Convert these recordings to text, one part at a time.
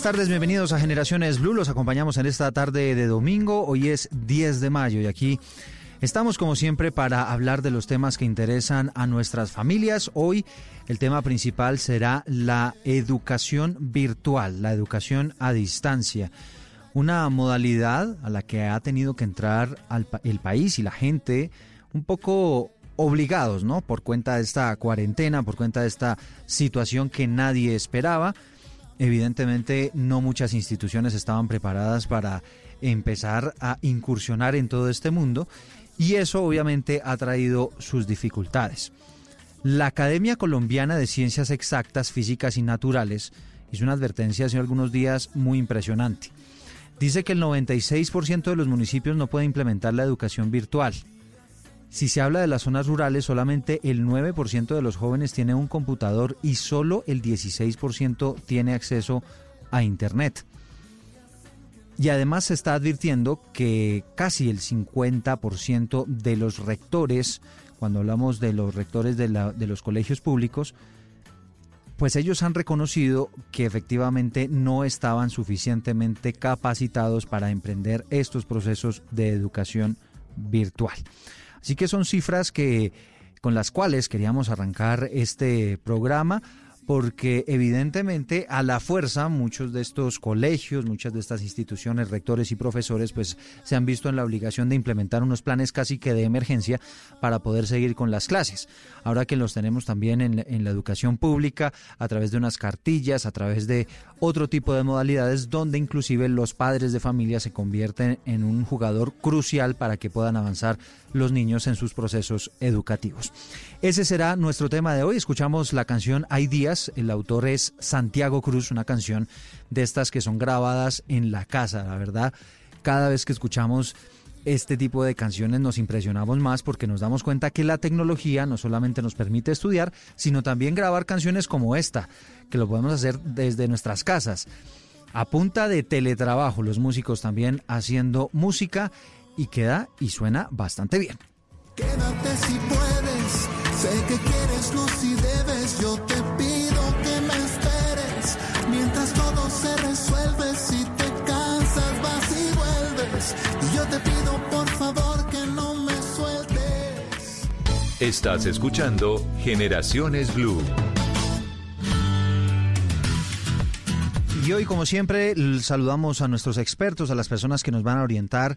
Buenas tardes, bienvenidos a Generaciones Blue. Los acompañamos en esta tarde de domingo. Hoy es 10 de mayo y aquí estamos como siempre para hablar de los temas que interesan a nuestras familias. Hoy el tema principal será la educación virtual, la educación a distancia. Una modalidad a la que ha tenido que entrar el país y la gente un poco obligados, ¿no? Por cuenta de esta cuarentena, por cuenta de esta situación que nadie esperaba. Evidentemente, no muchas instituciones estaban preparadas para empezar a incursionar en todo este mundo y eso obviamente ha traído sus dificultades. La Academia Colombiana de Ciencias Exactas, Físicas y Naturales hizo una advertencia hace algunos días muy impresionante. Dice que el 96% de los municipios no puede implementar la educación virtual. Si se habla de las zonas rurales, solamente el 9% de los jóvenes tiene un computador y solo el 16% tiene acceso a Internet. Y además se está advirtiendo que casi el 50% de los rectores, cuando hablamos de los rectores de, los colegios públicos, pues ellos han reconocido que efectivamente no estaban suficientemente capacitados para emprender estos procesos de educación virtual. Así que son cifras que con las cuales queríamos arrancar este programa porque evidentemente a la fuerza muchos de estos colegios, muchas de estas instituciones, rectores y profesores pues se han visto en la obligación de implementar unos planes casi que de emergencia para poder seguir con las clases. Ahora que los tenemos también en, en la educación pública a través de unas cartillas, a través de otro tipo de modalidades donde inclusive los padres de familia se convierten en un jugador crucial para que puedan avanzar los niños en sus procesos educativos. Ese será nuestro tema de hoy. Escuchamos la canción Hay días. El autor es Santiago Cruz, una canción de estas que son grabadas en la casa. La verdad, cada vez que escuchamos este tipo de canciones nos impresionamos más porque nos damos cuenta que la tecnología no solamente nos permite estudiar, sino también grabar canciones como esta, que lo podemos hacer desde nuestras casas. A punta de teletrabajo, los músicos también haciendo música y queda y suena bastante bien. Quédate si puedes, sé que quieres luz y debes, yo te pido que me esperes, mientras todo se resuelve, si te cansas vas y vuelves, y yo te pido por favor que no me sueltes. Estás escuchando Generaciones Blue. Y hoy, como siempre, saludamos a nuestros expertos, a las personas que nos van a orientar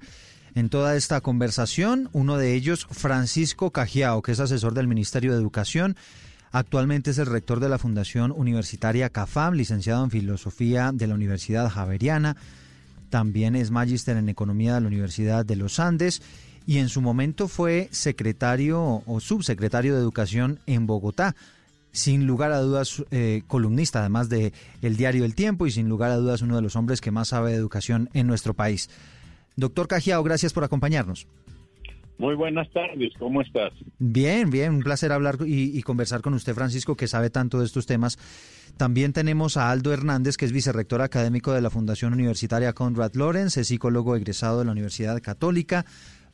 en toda esta conversación. Uno de ellos, Francisco Cajiao, que es asesor del Ministerio de Educación. Actualmente es el rector de la Fundación Universitaria CAFAM, licenciado en Filosofía de la Universidad Javeriana. También es magíster en Economía de la Universidad de los Andes y en su momento fue secretario o subsecretario de Educación en Bogotá. Sin lugar a dudas, eh, columnista además de El Diario El Tiempo y sin lugar a dudas uno de los hombres que más sabe de educación en nuestro país. Doctor Cajiao, gracias por acompañarnos. Muy buenas tardes, ¿cómo estás? Bien, bien, un placer hablar y, y conversar con usted, Francisco, que sabe tanto de estos temas. También tenemos a Aldo Hernández, que es vicerrector académico de la Fundación Universitaria Conrad Lorenz, es psicólogo egresado de la Universidad Católica,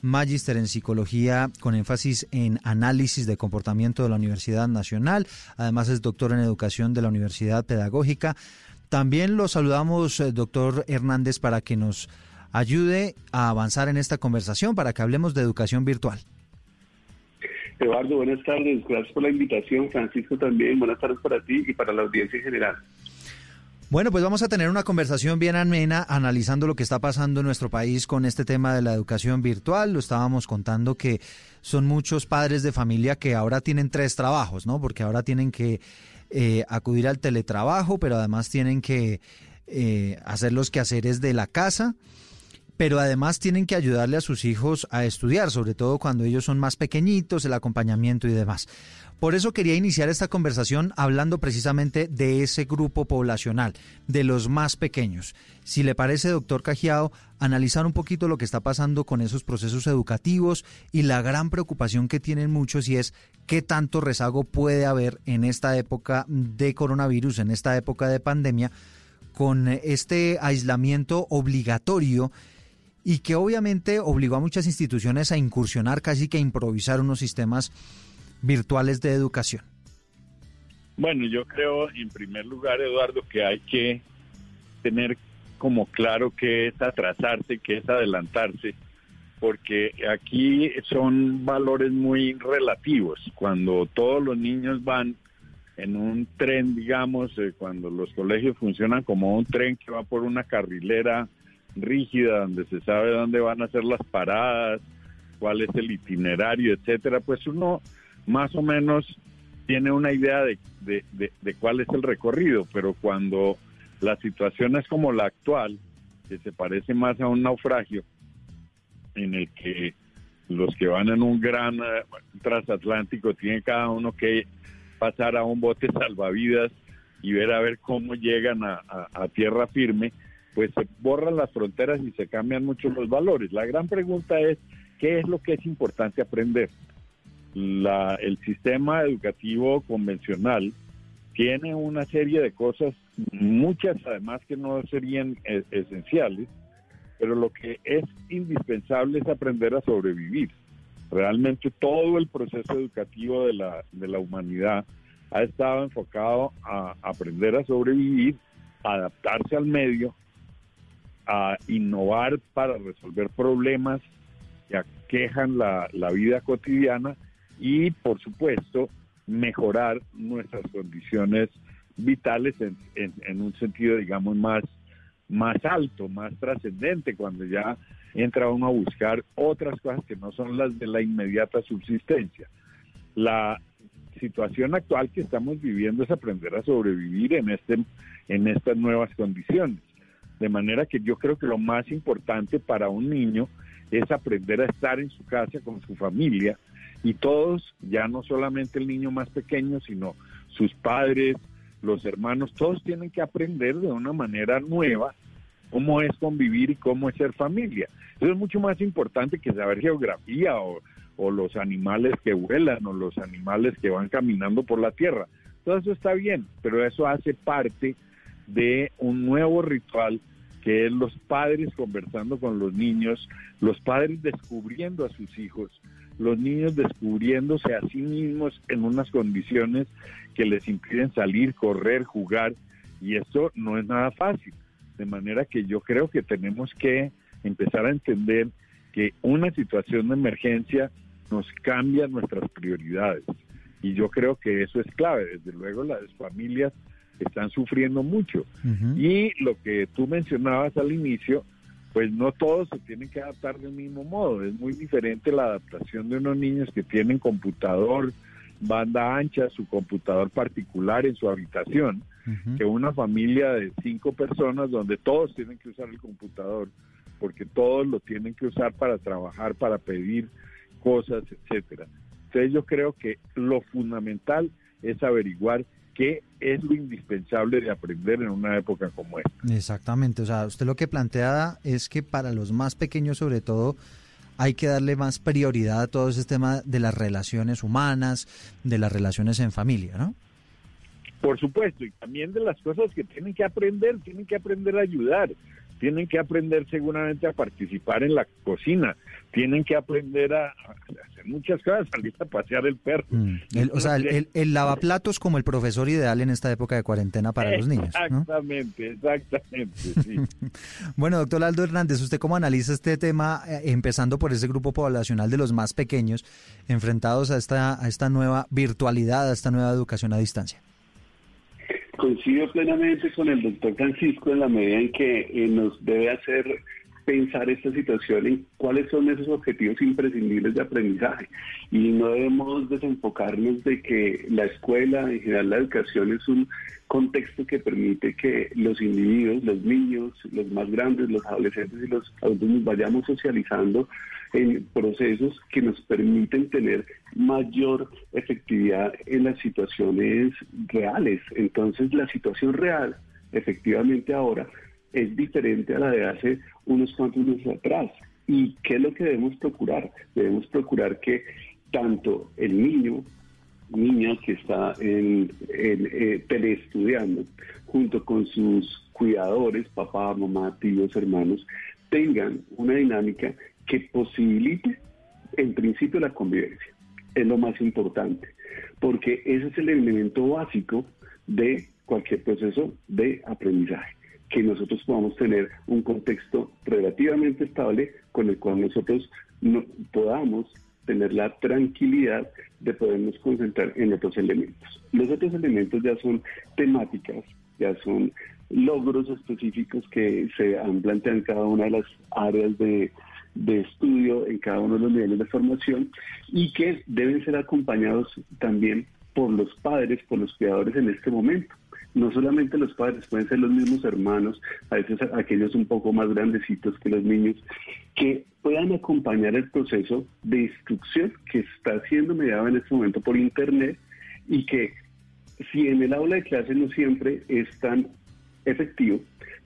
magíster en psicología con énfasis en análisis de comportamiento de la Universidad Nacional, además es doctor en educación de la Universidad Pedagógica. También lo saludamos, eh, doctor Hernández, para que nos ayude a avanzar en esta conversación, para que hablemos de educación virtual. Eduardo, buenas tardes. Gracias por la invitación. Francisco también. Buenas tardes para ti y para la audiencia en general. Bueno, pues vamos a tener una conversación bien amena analizando lo que está pasando en nuestro país con este tema de la educación virtual. Lo estábamos contando que son muchos padres de familia que ahora tienen tres trabajos, ¿no? Porque ahora tienen que eh, acudir al teletrabajo, pero además tienen que eh, hacer los quehaceres de la casa pero además tienen que ayudarle a sus hijos a estudiar, sobre todo cuando ellos son más pequeñitos, el acompañamiento y demás. Por eso quería iniciar esta conversación hablando precisamente de ese grupo poblacional, de los más pequeños. Si le parece, doctor Cajiao, analizar un poquito lo que está pasando con esos procesos educativos y la gran preocupación que tienen muchos y es qué tanto rezago puede haber en esta época de coronavirus, en esta época de pandemia, con este aislamiento obligatorio y que obviamente obligó a muchas instituciones a incursionar, casi que a improvisar unos sistemas virtuales de educación. Bueno, yo creo en primer lugar, Eduardo, que hay que tener como claro que es atrasarse, que es adelantarse, porque aquí son valores muy relativos. Cuando todos los niños van en un tren, digamos, eh, cuando los colegios funcionan como un tren que va por una carrilera rígida, donde se sabe dónde van a ser las paradas, cuál es el itinerario, etcétera, pues uno más o menos tiene una idea de, de, cuál es el recorrido, pero cuando la situación es como la actual, que se parece más a un naufragio, en el que los que van en un gran eh, transatlántico tienen cada uno que pasar a un bote salvavidas y ver a ver cómo llegan a tierra firme, pues se borran las fronteras y se cambian mucho los valores. La gran pregunta es, ¿qué es lo que es importante aprender? El sistema educativo convencional tiene una serie de cosas, muchas además que no serían e, esenciales, pero lo que es indispensable es aprender a sobrevivir. Realmente todo el proceso educativo de la, de la humanidad ha estado enfocado a aprender a sobrevivir, adaptarse al medio a innovar para resolver problemas que aquejan la, vida cotidiana y, por supuesto, mejorar nuestras condiciones vitales en, un sentido, digamos, más, más alto, más trascendente, cuando ya entra uno a buscar otras cosas que no son las de la inmediata subsistencia. La situación actual que estamos viviendo es aprender a sobrevivir en, este, en estas nuevas condiciones. De manera que yo creo que lo más importante para un niño es aprender a estar en su casa con su familia y todos, ya no solamente el niño más pequeño, sino sus padres, los hermanos, todos tienen que aprender de una manera nueva cómo es convivir y cómo es ser familia. Eso es mucho más importante que saber geografía o, o los animales que vuelan o los animales que van caminando por la tierra. Todo eso está bien, pero eso hace parte de un nuevo ritual que es los padres conversando con los niños, los padres descubriendo a sus hijos, los niños descubriéndose a sí mismos en unas condiciones que les impiden salir, correr, jugar, y esto no es nada fácil. De manera que yo creo que tenemos que empezar a entender que una situación de emergencia nos cambia nuestras prioridades. Y yo creo que eso es clave. Desde luego las familias están sufriendo mucho. Y lo que tú mencionabas al inicio, pues no todos se tienen que adaptar del mismo modo. Es muy diferente la adaptación de unos niños que tienen computador, banda ancha, su computador particular en su habitación, que una familia de cinco personas donde todos tienen que usar el computador, porque todos lo tienen que usar para trabajar, para pedir cosas, etcétera. Entonces yo creo que lo fundamental es averiguar qué es lo indispensable de aprender en una época como esta. Exactamente, o sea, usted lo que plantea es que para los más pequeños sobre todo hay que darle más prioridad a todo ese tema de las relaciones humanas, de las relaciones en familia, ¿no? Por supuesto, y también de las cosas que tienen que aprender, tienen que aprender a ayudar. Tienen que aprender seguramente a participar en la cocina, tienen que aprender a, hacer muchas cosas, salir a pasear el perro. Mm, o sea, el, lavaplatos como el profesor ideal en esta época de cuarentena para los niños. Exactamente, exactamente. bueno, doctor Aldo Hernández, ¿usted cómo analiza este tema, eh, empezando por ese grupo poblacional de los más pequeños, enfrentados a esta, a esta nueva virtualidad, a esta nueva educación a distancia? Coincido plenamente con el doctor Francisco en la medida en que eh, nos debe hacer pensar esta situación en cuáles son esos objetivos imprescindibles de aprendizaje. Y no debemos desenfocarnos de que la escuela, en general la educación, es un contexto que permite que los individuos, los niños, los más grandes, los adolescentes y los adultos vayamos socializando en procesos que nos permiten tener mayor efectividad en las situaciones reales. Entonces la situación real, efectivamente ahora, es diferente a la de hace unos cuantos meses atrás. ¿Y qué es lo que debemos procurar? Debemos procurar que tanto el niño, niña que está en, eh, teleestudiando, junto con sus cuidadores, papá, mamá, tíos, hermanos, tengan una dinámica que posibilite en principio la convivencia. Es lo más importante, porque ese es el elemento básico de cualquier proceso de aprendizaje, que nosotros podamos tener un contexto relativamente estable con el cual nosotros no, podamos tener la tranquilidad de podernos concentrar en otros elementos. Los otros elementos ya son temáticas, ya son logros específicos que se han planteado en cada una de las áreas de, de estudio en cada uno de los niveles de formación y que deben ser acompañados también por los padres, por los cuidadores en este momento. No solamente los padres, pueden ser los mismos hermanos, a veces aquellos un poco más grandecitos que los niños, que puedan acompañar el proceso de instrucción que está siendo mediado en este momento por Internet y que si en el aula de clase no siempre es tan efectivo,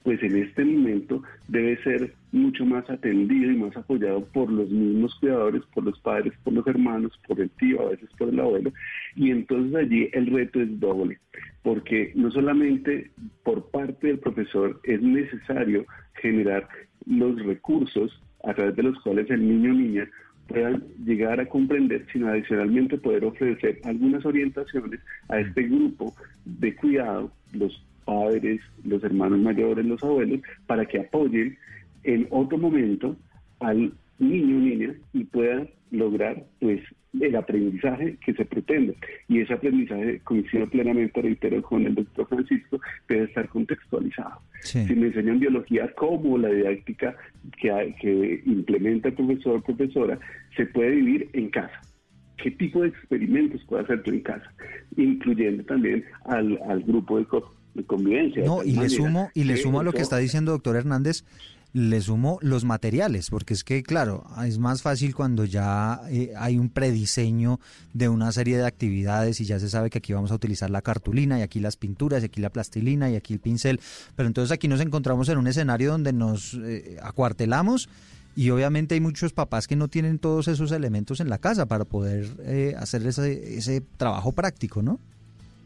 pues en este momento debe ser mucho más atendido y más apoyado por los mismos cuidadores, por los padres, por los hermanos, por el tío, a veces por el abuelo. Y entonces allí el reto es doble, porque no solamente por parte del profesor es necesario generar los recursos a través de los cuales el niño o niña puedan llegar a comprender, sino adicionalmente poder ofrecer algunas orientaciones a este grupo de cuidado, los padres, los hermanos mayores, los abuelos, para que apoyen en otro momento al niño o niña y puedan lograr pues el aprendizaje que se pretende. Y ese aprendizaje, coincido plenamente, reitero, con el doctor Francisco, debe estar contextualizado. Si me enseñan biología, como la didáctica que, que implementa el profesor o profesora se puede vivir en casa. ¿Qué tipo de experimentos puede hacer tú en casa? Incluyendo también al, al grupo de, de convivencia. No, y le sumo, y le sumo a lo que está diciendo doctor Hernández, le sumo los materiales, porque es que, claro, es más fácil cuando ya eh, hay un prediseño de una serie de actividades y ya se sabe que aquí vamos a utilizar la cartulina y aquí las pinturas y aquí la plastilina y aquí el pincel, pero entonces aquí nos encontramos en un escenario donde nos eh, acuartelamos y obviamente hay muchos papás que no tienen todos esos elementos en la casa para poder eh, hacer ese, ese trabajo práctico, ¿no?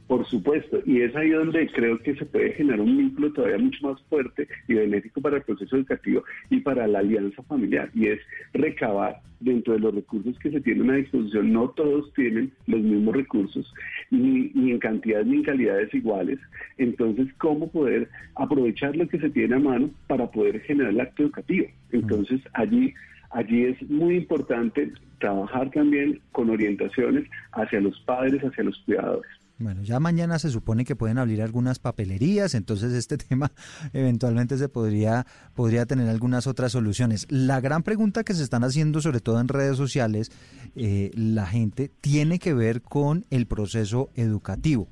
Por supuesto, y es ahí donde creo que se puede generar un vínculo todavía mucho más fuerte y benéfico para el proceso educativo y para la alianza familiar, y es recabar dentro de los recursos que se tienen a disposición. No todos tienen los mismos recursos, ni, ni en cantidades ni en calidades iguales. Entonces, ¿cómo poder aprovechar lo que se tiene a mano para poder generar el acto educativo? Entonces, allí allí es muy importante trabajar también con orientaciones hacia los padres, hacia los cuidadores. Bueno, ya mañana se supone que pueden abrir algunas papelerías, entonces este tema eventualmente se podría, podría tener algunas otras soluciones. La gran pregunta que se están haciendo, sobre todo en redes sociales, eh, la gente tiene que ver con el proceso educativo.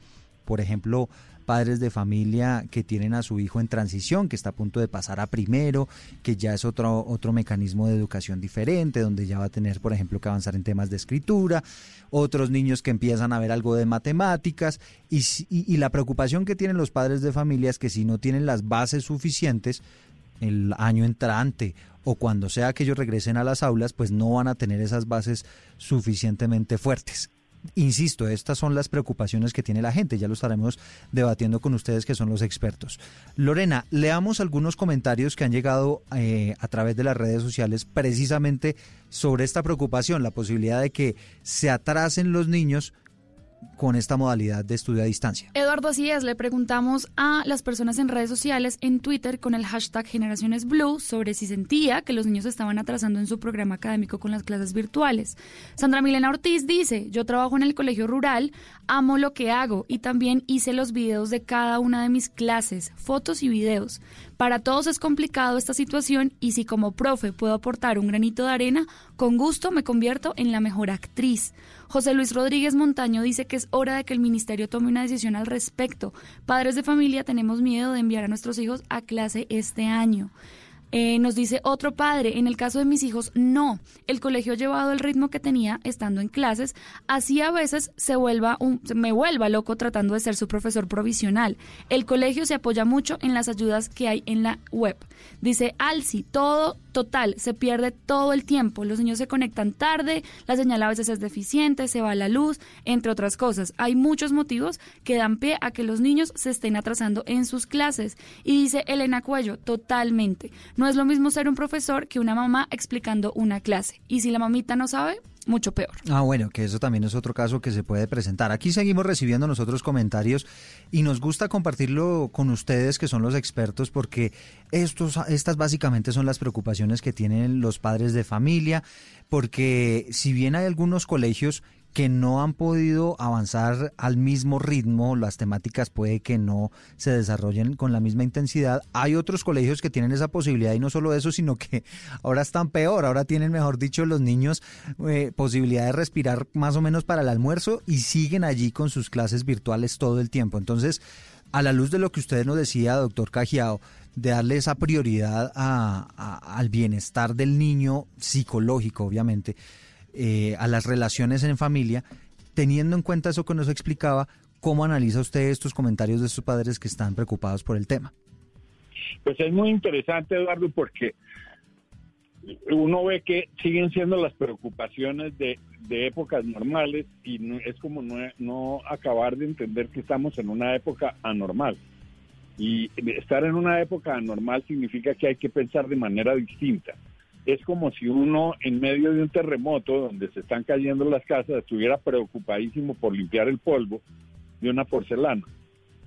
Por ejemplo, padres de familia que tienen a su hijo en transición, que está a punto de pasar a primero, que ya es otro, otro mecanismo de educación diferente, donde ya va a tener, por ejemplo, que avanzar en temas de escritura, otros niños que empiezan a ver algo de matemáticas, y, y, la preocupación que tienen los padres de familia es que si no tienen las bases suficientes, el año entrante o cuando sea que ellos regresen a las aulas, pues no van a tener esas bases suficientemente fuertes. Insisto, estas son las preocupaciones que tiene la gente, ya lo estaremos debatiendo con ustedes que son los expertos. Lorena, leamos algunos comentarios que han llegado eh, a través de las redes sociales precisamente sobre esta preocupación, la posibilidad de que se atrasen los niños con esta modalidad de estudio a distancia. Eduardo, así es, le preguntamos a las personas en redes sociales, en Twitter, con el hashtag Generaciones Blue, sobre si sentía que los niños estaban atrasando en su programa académico con las clases virtuales. Sandra Milena Ortiz dice, yo trabajo en el colegio rural, amo lo que hago y también hice los videos de cada una de mis clases, fotos y videos. Para todos es complicado esta situación y si como profe puedo aportar un granito de arena, con gusto me convierto en la mejor actriz. José Luis Rodríguez Montaño dice que es hora de que el ministerio tome una decisión al respecto. Padres de familia tenemos miedo de enviar a nuestros hijos a clase este año. Eh, nos dice otro padre, en el caso de mis hijos, no. El colegio ha llevado el ritmo que tenía estando en clases, así a veces se vuelva un, me vuelva loco tratando de ser su profesor provisional. El colegio se apoya mucho en las ayudas que hay en la web. Dice Alci, todo total, se pierde todo el tiempo. Los niños se conectan tarde, la señal a veces es deficiente, se va la luz, entre otras cosas. Hay muchos motivos que dan pie a que los niños se estén atrasando en sus clases. Y dice Elena Cuello, totalmente. No es lo mismo ser un profesor que una mamá explicando una clase. Y si la mamita no sabe, mucho peor. Ah, bueno, que eso también es otro caso que se puede presentar. Aquí seguimos recibiendo nosotros comentarios y nos gusta compartirlo con ustedes que son los expertos porque estos, estas básicamente son las preocupaciones que tienen los padres de familia, porque si bien hay algunos colegios que no han podido avanzar al mismo ritmo, las temáticas puede que no se desarrollen con la misma intensidad. Hay otros colegios que tienen esa posibilidad y no solo eso, sino que ahora están peor, ahora tienen, mejor dicho, los niños eh, posibilidad de respirar más o menos para el almuerzo y siguen allí con sus clases virtuales todo el tiempo. Entonces, a la luz de lo que usted nos decía, doctor Cajiao, de darle esa prioridad al bienestar del niño psicológico, obviamente, eh, a las relaciones en familia, teniendo en cuenta eso que nos explicaba, ¿cómo analiza usted estos comentarios de sus padres que están preocupados por el tema? Pues es muy interesante, Eduardo, porque uno ve que siguen siendo las preocupaciones de, épocas normales y no, es como no, no acabar de entender que estamos en una época anormal. Y estar en una época anormal significa que hay que pensar de manera distinta es como si uno en medio de un terremoto donde se están cayendo las casas estuviera preocupadísimo por limpiar el polvo de una porcelana.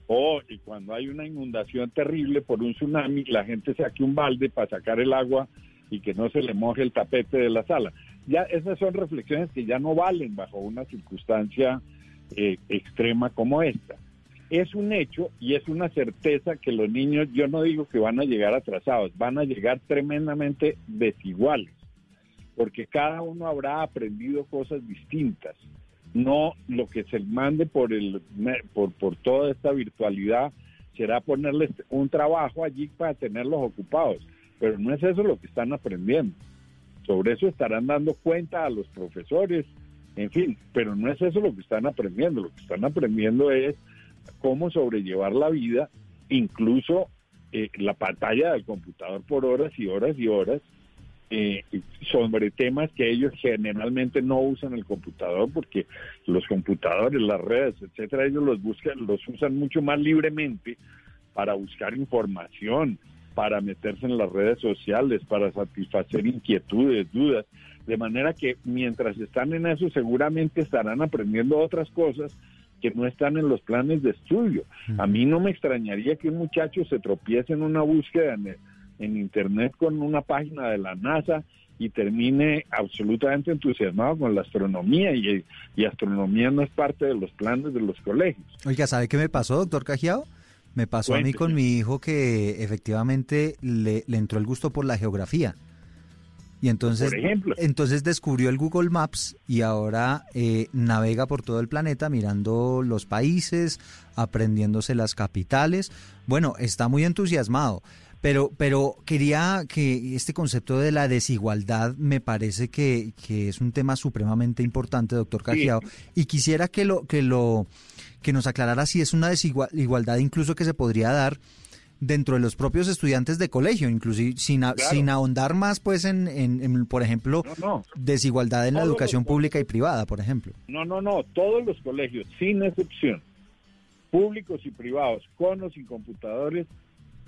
O y cuando hay una inundación terrible por un tsunami, la gente saque un balde para sacar el agua y que no se le moje el tapete de la sala. Ya esas son reflexiones que ya no valen bajo una circunstancia eh, extrema como esta es un hecho y es una certeza que los niños, yo no digo que van a llegar atrasados, van a llegar tremendamente desiguales, porque cada uno habrá aprendido cosas distintas. No lo que se mande por, el, por, por toda esta virtualidad será ponerles un trabajo allí para tenerlos ocupados, pero no es eso lo que están aprendiendo. Sobre eso estarán dando cuenta a los profesores, en fin, pero no es eso lo que están aprendiendo, lo que están aprendiendo es cómo sobrellevar la vida, incluso eh, la pantalla del computador por horas y horas y horas, eh, sobre temas que ellos generalmente no usan el computador porque los computadores, las redes, etcétera, ellos los buscan, los usan mucho más libremente para buscar información, para meterse en las redes sociales, para satisfacer inquietudes, dudas, de manera que mientras están en eso seguramente estarán aprendiendo otras cosas que no están en los planes de estudio. A mí no me extrañaría que un muchacho se tropiece en una búsqueda en, Internet con una página de la NASA y termine absolutamente entusiasmado con la astronomía y, astronomía no es parte de los planes de los colegios. Oiga, ¿sabe qué me pasó, doctor Cajiao? Me pasó a mí con mi hijo que efectivamente le, le entró el gusto por la geografía. Y entonces, entonces descubrió el Google Maps y ahora eh, navega por todo el planeta mirando los países, aprendiéndose las capitales. Bueno, está muy entusiasmado. Pero, pero quería que este concepto de la desigualdad me parece que, que es un tema supremamente importante, doctor Cajiao, y quisiera que lo, que lo, que nos aclarara si es una desigualdad incluso que se podría dar dentro de los propios estudiantes de colegio, inclusive sin, sin ahondar más, pues, en, en, por ejemplo, desigualdad en la educación pública y privada, por ejemplo. No, no, no, todos los colegios, sin excepción, públicos y privados, con o sin computadores,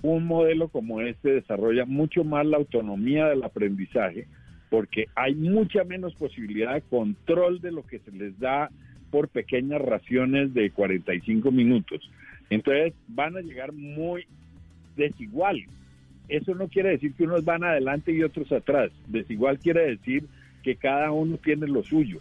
un modelo como este desarrolla mucho más la autonomía del aprendizaje, porque hay mucha menos posibilidad de control de lo que se les da por pequeñas raciones de 45 minutos. Entonces van a llegar muy desigual. Eso no quiere decir que unos van adelante y otros atrás. Desigual quiere decir que cada uno tiene lo suyo.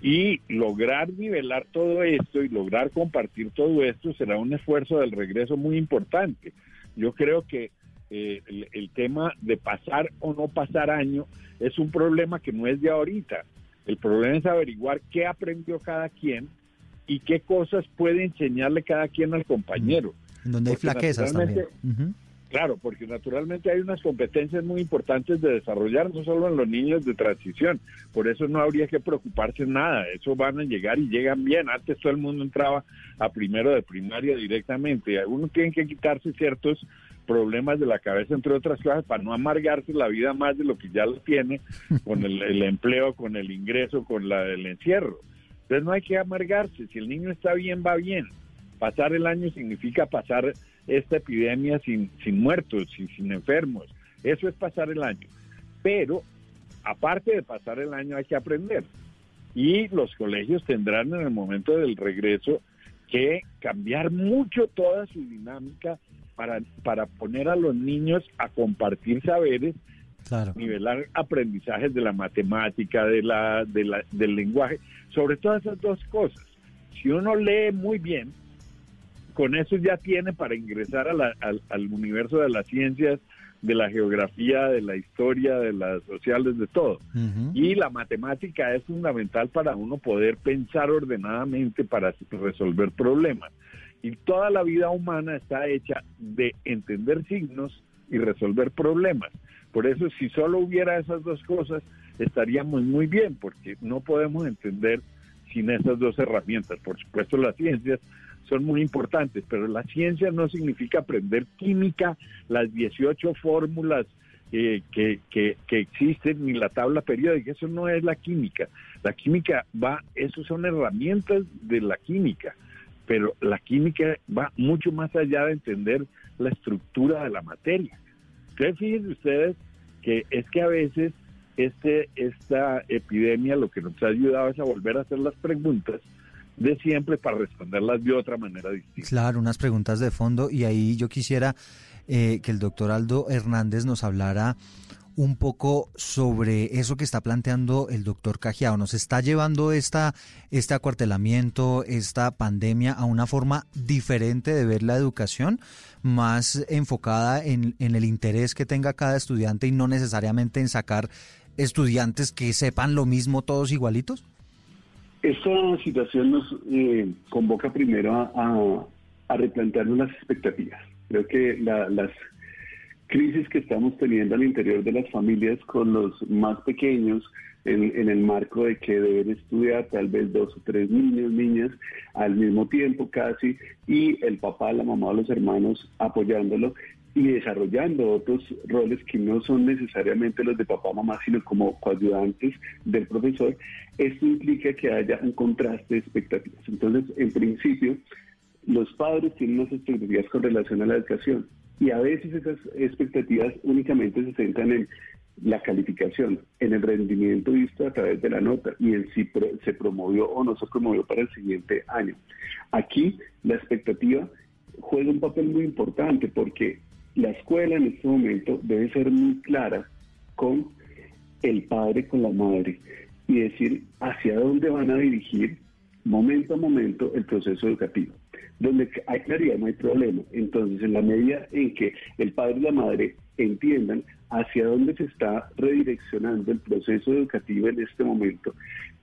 Y lograr nivelar todo esto y lograr compartir todo esto será un esfuerzo del regreso muy importante. Yo creo que eh, el, el, tema de pasar o no pasar año es un problema que no es de ahorita. El problema es averiguar qué aprendió cada quien y qué cosas puede enseñarle cada quien al compañero. Donde hay flaquezas también. Claro, porque naturalmente hay unas competencias muy importantes de desarrollar, no solo en los niños de transición. Por eso no habría que preocuparse nada. Eso van a llegar y llegan bien. Antes todo el mundo entraba a primero de primaria directamente. Uno tiene que quitarse ciertos problemas de la cabeza, entre otras cosas, para no amargarse la vida más de lo que ya lo tiene con el, empleo, con el ingreso, con la, el encierro. Entonces no hay que amargarse. Si el niño está bien, va bien. Pasar el año significa pasar esta epidemia sin, sin muertos, sin, sin enfermos. Eso es pasar el año. Pero, aparte de pasar el año, hay que aprender. Y los colegios tendrán en el momento del regreso que cambiar mucho toda su dinámica para, para poner a los niños a compartir saberes, nivelar aprendizajes de la matemática, de la, de la, del lenguaje, sobre todas esas dos cosas. Si uno lee muy bien, con eso ya tiene para ingresar al, universo de las ciencias, de la geografía, de la historia, de las sociales, de todo. Y la matemática es fundamental para uno poder pensar ordenadamente para resolver problemas. Y toda la vida humana está hecha de entender signos y resolver problemas. Por eso si solo hubiera esas dos cosas, estaríamos muy bien, porque no podemos entender sin esas dos herramientas. Por supuesto, las ciencias son muy importantes, pero la ciencia no significa aprender química, las 18 fórmulas eh, que, que, existen, ni la tabla periódica, eso no es la química. La química va, eso son herramientas de la química, pero la química va mucho más allá de entender la estructura de la materia. Entonces, fíjense ustedes que es que a veces este, esta epidemia lo que nos ha ayudado es a volver a hacer las preguntas de siempre para responderlas de otra manera distinta. Claro, unas preguntas de fondo y ahí yo quisiera eh, que el doctor Aldo Hernández nos hablara un poco sobre eso que está planteando el doctor Cajiao. ¿Nos está llevando esta, este acuartelamiento, esta pandemia a una forma diferente de ver la educación, más enfocada en, en el interés que tenga cada estudiante y no necesariamente en sacar estudiantes que sepan lo mismo todos igualitos? Esta situación nos eh, convoca primero a, replantearnos las expectativas. Creo que las crisis que estamos teniendo al interior de las familias con los más pequeños, en, el marco de que deben estudiar tal vez dos o tres niños, niñas, al mismo tiempo casi, y el papá, la mamá o los hermanos apoyándolo, y desarrollando otros roles que no son necesariamente los de papá mamá, sino como coayudantes del profesor, esto implica que haya un contraste de expectativas. Entonces, en principio, los padres tienen unas expectativas con relación a la educación y a veces esas expectativas únicamente se centran en la calificación, en el rendimiento visto a través de la nota y en si se promovió o no se promovió para el siguiente año. Aquí la expectativa juega un papel muy importante porque la escuela en este momento debe ser muy clara con el padre, con la madre, y decir hacia dónde van a dirigir momento a momento el proceso educativo. Donde hay claridad no hay problema. Entonces, en la medida en que el padre y la madre entiendan hacia dónde se está redireccionando el proceso educativo en este momento,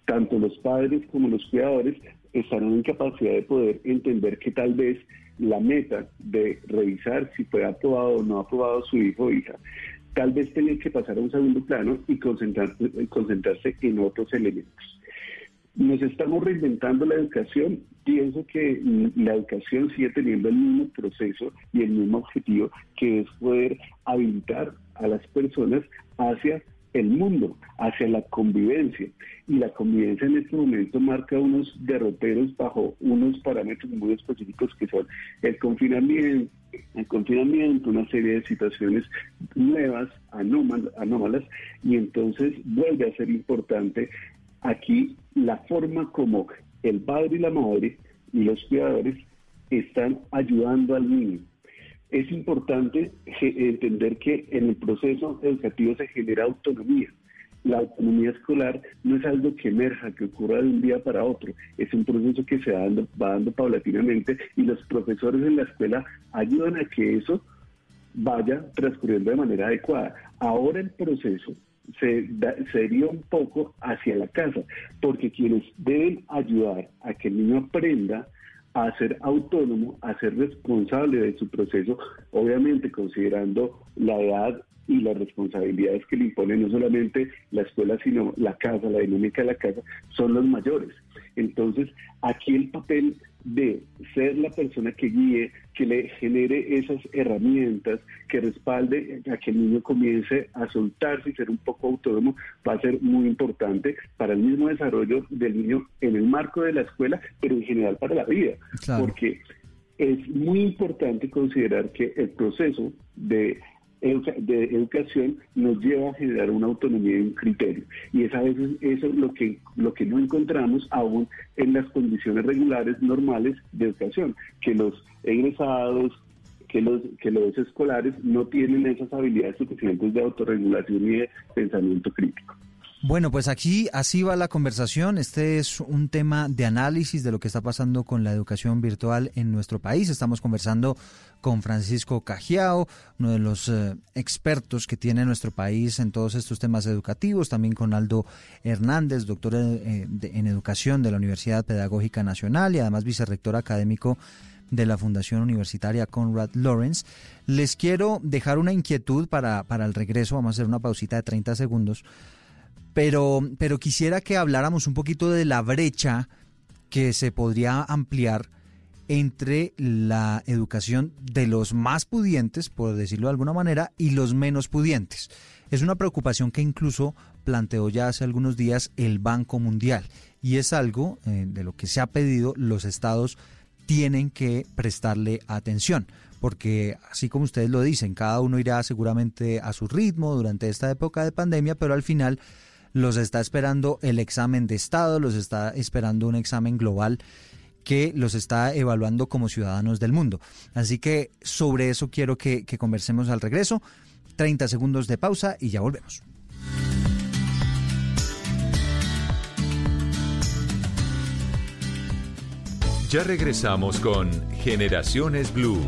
tanto los padres como los cuidadores estarán en capacidad de poder entender que tal vez la meta de revisar si fue aprobado o no aprobado su hijo o hija, tal vez tenía que pasar a un segundo plano y concentrarse, concentrarse en otros elementos. nos estamos reinventando la educación. Pienso que la educación sigue teniendo el mismo proceso y el mismo objetivo, que es poder habilitar a las personas hacia el mundo, hacia la convivencia. Y la convivencia en este momento marca unos derroteros bajo unos parámetros muy específicos que son el confinamiento, el confinamiento, una serie de situaciones nuevas, anómalas, y entonces vuelve a ser importante aquí la forma como el padre y la madre y los cuidadores están ayudando al niño es importante entender que en el proceso educativo se genera autonomía. La autonomía escolar no es algo que emerja, que ocurra de un día para otro, es un proceso que se va dando, va dando paulatinamente y los profesores en la escuela ayudan a que eso vaya transcurriendo de manera adecuada. Ahora el proceso se, sería un poco hacia la casa, porque quienes deben ayudar a que el niño aprenda a ser autónomo, a ser responsable de su proceso, obviamente considerando la edad y las responsabilidades que le impone no solamente la escuela, sino la casa, la dinámica de la casa, son los mayores. Entonces, aquí el papel de ser la persona que guíe, que le genere esas herramientas, que respalde a que el niño comience a soltarse y ser un poco autónomo, va a ser muy importante para el mismo desarrollo del niño en el marco de la escuela, pero en general para la vida. Porque es muy importante considerar que el proceso de de educación nos lleva a generar una autonomía y un criterio. Y es a veces eso lo que, lo que no encontramos aún en las condiciones regulares normales de educación, que los egresados, que los, que los escolares no tienen esas habilidades suficientes de autorregulación y de pensamiento crítico. Bueno, pues aquí así va la conversación. Este es un tema de análisis de lo que está pasando con la educación virtual en nuestro país. Estamos conversando con Francisco Cajiao, uno de los eh, expertos que tiene nuestro país en todos estos temas educativos, también con Aldo Hernández, doctor eh, en educación de la Universidad Pedagógica Nacional y además vicerrector académico de la Fundación Universitaria Conrad Lawrence. Les quiero dejar una inquietud para, para el regreso, vamos a hacer una pausita de 30 segundos pero, pero quisiera que habláramos un poquito de la brecha que se podría ampliar entre la educación de los más pudientes, por decirlo de alguna manera, y los menos pudientes. Es una preocupación que incluso planteó ya hace algunos días el Banco Mundial y es algo eh, de lo que se ha pedido los estados tienen que prestarle atención, porque así como ustedes lo dicen, cada uno irá seguramente a su ritmo durante esta época de pandemia, pero al final los está esperando el examen de Estado, los está esperando un examen global que los está evaluando como ciudadanos del mundo. Así que sobre eso quiero que, conversemos al regreso. 30 segundos de pausa y ya volvemos. Ya regresamos con Generaciones Blue.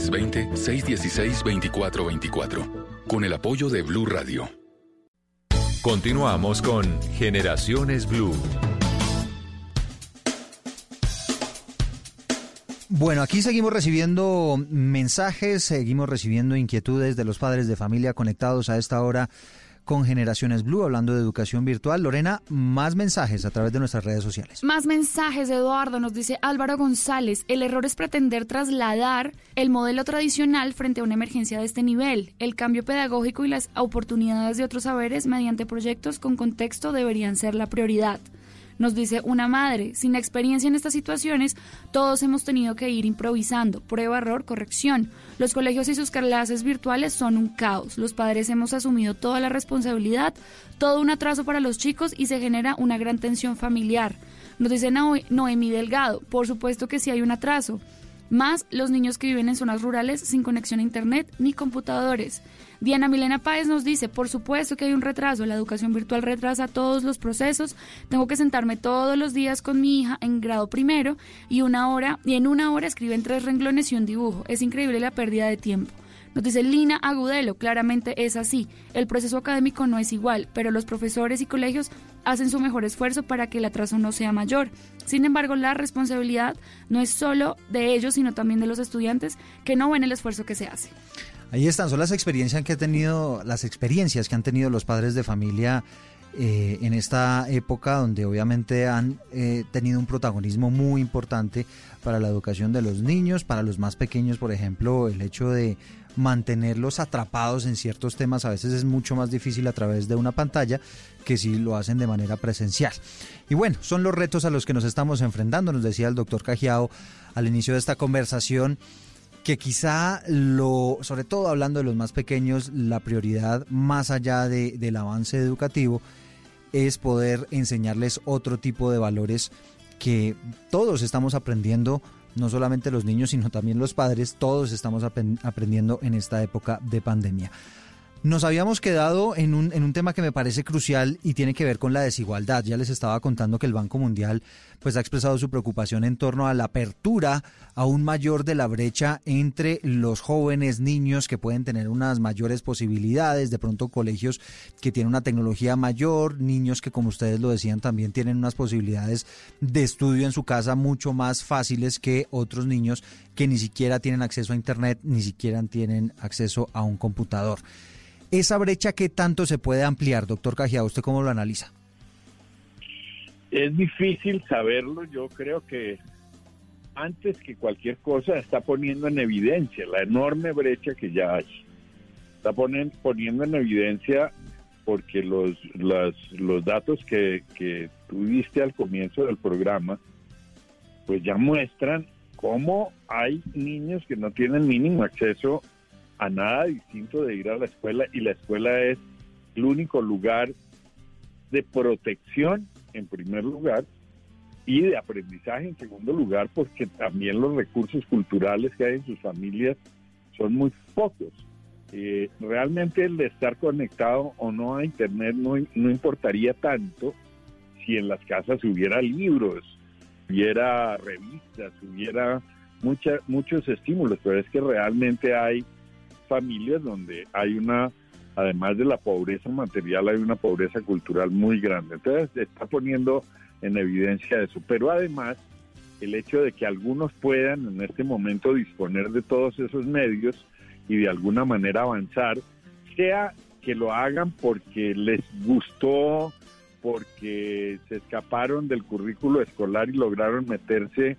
320-616-2424 con el apoyo de Blue Radio. Continuamos con Generaciones Blue. Bueno, aquí seguimos recibiendo mensajes, seguimos recibiendo inquietudes de los padres de familia conectados a esta hora con Generaciones Blue, hablando de educación virtual. Lorena, más mensajes a través de nuestras redes sociales. Más mensajes, Eduardo, nos dice Álvaro González. El error es pretender trasladar el modelo tradicional frente a una emergencia de este nivel. El cambio pedagógico y las oportunidades de otros saberes mediante proyectos con contexto deberían ser la prioridad. Nos dice una madre, sin experiencia en estas situaciones, todos hemos tenido que ir improvisando, prueba, error, corrección. Los colegios y sus clases virtuales son un caos. Los padres hemos asumido toda la responsabilidad, todo un atraso para los chicos y se genera una gran tensión familiar. Nos dice Noemi Delgado, por supuesto que sí hay un atraso. más los niños que viven en zonas rurales sin conexión a Internet ni computadores. Diana Milena Páez nos dice, por supuesto que hay un retraso, la educación virtual retrasa todos los procesos, tengo que sentarme todos los días con mi hija en grado primero y una hora y en una hora escriben tres renglones y un dibujo. Es increíble la pérdida de tiempo. Nos dice Lina Agudelo, claramente es así. El proceso académico no es igual, pero los profesores y colegios hacen su mejor esfuerzo para que el atraso no sea mayor. Sin embargo, la responsabilidad no es solo de ellos, sino también de los estudiantes que no ven el esfuerzo que se hace. Ahí están, son las experiencias que han tenido, las experiencias que han tenido los padres de familia eh, en esta época donde obviamente han eh, tenido un protagonismo muy importante para la educación de los niños, para los más pequeños, por ejemplo, el hecho de mantenerlos atrapados en ciertos temas a veces es mucho más difícil a través de una pantalla que si lo hacen de manera presencial. Y bueno, son los retos a los que nos estamos enfrentando, nos decía el doctor Cajiao al inicio de esta conversación que quizá lo, sobre todo hablando de los más pequeños, la prioridad más allá de, del avance educativo es poder enseñarles otro tipo de valores que todos estamos aprendiendo no solamente los niños, sino también los padres, todos estamos aprendiendo en esta época de pandemia. Nos habíamos quedado en un, en un tema que me parece crucial y tiene que ver con la desigualdad. Ya les estaba contando que el Banco Mundial pues, ha expresado su preocupación en torno a la apertura aún mayor de la brecha entre los jóvenes niños que pueden tener unas mayores posibilidades, de pronto colegios que tienen una tecnología mayor, niños que como ustedes lo decían también tienen unas posibilidades de estudio en su casa mucho más fáciles que otros niños que ni siquiera tienen acceso a Internet, ni siquiera tienen acceso a un computador. ¿Esa brecha qué tanto se puede ampliar, doctor Cajia? ¿Usted cómo lo analiza? Es difícil saberlo. Yo creo que antes que cualquier cosa está poniendo en evidencia la enorme brecha que ya hay. Está poniendo en evidencia porque los, los datos que, que tú diste al comienzo del programa, pues ya muestran cómo hay niños que no tienen mínimo acceso a nada distinto de ir a la escuela y la escuela es el único lugar de protección en primer lugar y de aprendizaje en segundo lugar porque también los recursos culturales que hay en sus familias son muy pocos. Eh, realmente el estar conectado o no a internet no, no importaría tanto si en las casas hubiera libros, hubiera revistas, hubiera mucha, muchos estímulos, pero es que realmente hay familias donde hay una, además de la pobreza material, hay una pobreza cultural muy grande. Entonces se está poniendo en evidencia eso. Pero además, el hecho de que algunos puedan en este momento disponer de todos esos medios y de alguna manera avanzar, sea que lo hagan porque les gustó, porque se escaparon del currículo escolar y lograron meterse